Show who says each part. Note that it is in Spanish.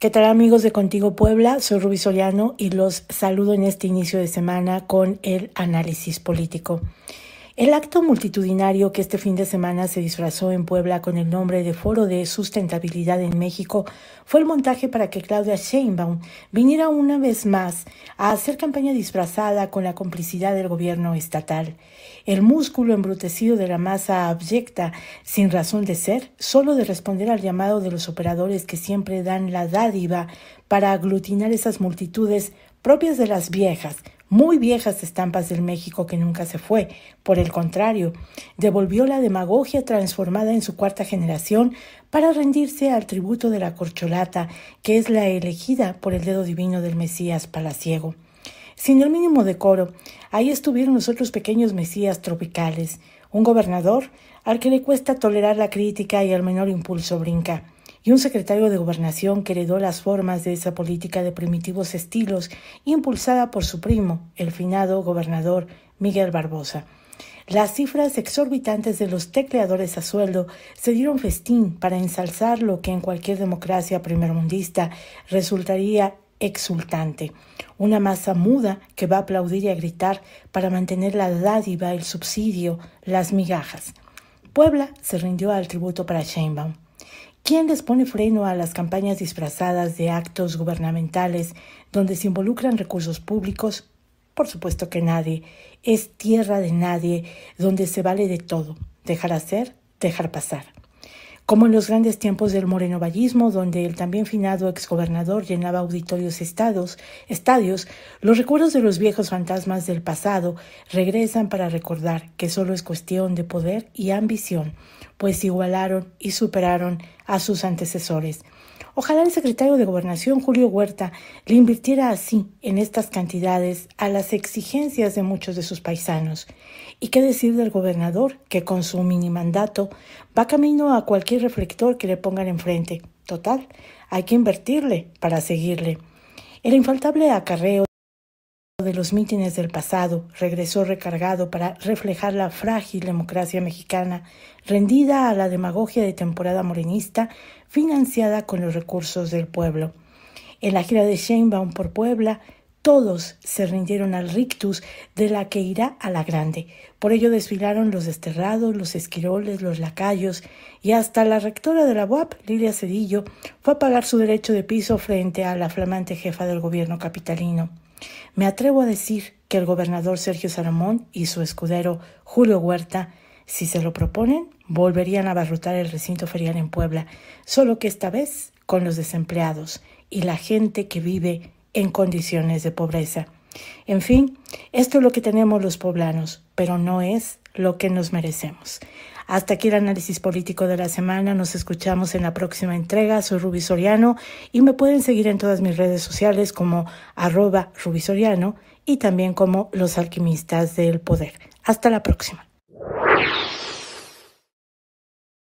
Speaker 1: ¿Qué tal amigos de Contigo Puebla? Soy Rubí Soriano y los saludo en este inicio de semana con el análisis político. El acto multitudinario que este fin de semana se disfrazó en Puebla con el nombre de Foro de Sustentabilidad en México fue el montaje para que Claudia Sheinbaum viniera una vez más a hacer campaña disfrazada con la complicidad del gobierno estatal. El músculo embrutecido de la masa abyecta, sin razón de ser, solo de responder al llamado de los operadores que siempre dan la dádiva para aglutinar esas multitudes propias de las viejas, muy viejas estampas del México que nunca se fue. Por el contrario, devolvió la demagogia transformada en su cuarta generación para rendirse al tributo de la corcholata, que es la elegida por el dedo divino del Mesías palaciego. Sin el mínimo decoro, ahí estuvieron los otros pequeños Mesías tropicales, un gobernador al que le cuesta tolerar la crítica y al menor impulso brinca y un secretario de gobernación que heredó las formas de esa política de primitivos estilos impulsada por su primo, el finado gobernador Miguel Barbosa. Las cifras exorbitantes de los tecleadores a sueldo se dieron festín para ensalzar lo que en cualquier democracia primermundista resultaría exultante, una masa muda que va a aplaudir y a gritar para mantener la dádiva, el subsidio, las migajas. Puebla se rindió al tributo para Sheinbaum. ¿Quién les pone freno a las campañas disfrazadas de actos gubernamentales donde se involucran recursos públicos? Por supuesto que nadie. Es tierra de nadie, donde se vale de todo. Dejar hacer, dejar pasar. Como en los grandes tiempos del morenovallismo, donde el también finado exgobernador llenaba auditorios estadios, los recuerdos de los viejos fantasmas del pasado regresan para recordar que solo es cuestión de poder y ambición pues igualaron y superaron a sus antecesores. Ojalá el secretario de Gobernación, Julio Huerta, le invirtiera así en estas cantidades a las exigencias de muchos de sus paisanos. ¿Y qué decir del gobernador, que con su mini mandato va camino a cualquier reflector que le pongan enfrente? Total, hay que invertirle para seguirle. El infaltable acarreo de los mítines del pasado regresó recargado para reflejar la frágil democracia mexicana, rendida a la demagogia de temporada morenista, financiada con los recursos del pueblo. En la gira de Sheinbaum por Puebla, todos se rindieron al rictus de la que irá a la grande. Por ello desfilaron los desterrados, los esquiroles, los lacayos, y hasta la rectora de la UAP, Lilia Cedillo, fue a pagar su derecho de piso frente a la flamante jefa del gobierno capitalino. Me atrevo a decir que el gobernador Sergio Saramón y su escudero Julio Huerta, si se lo proponen, volverían a abarrotar el recinto ferial en Puebla, solo que esta vez con los desempleados y la gente que vive en condiciones de pobreza. En fin, esto es lo que tenemos los poblanos, pero no es lo que nos merecemos. Hasta aquí el análisis político de la semana. Nos escuchamos en la próxima entrega. Soy Rubi Soriano y me pueden seguir en todas mis redes sociales como arroba Rubisoriano y también como los alquimistas del poder. Hasta la próxima.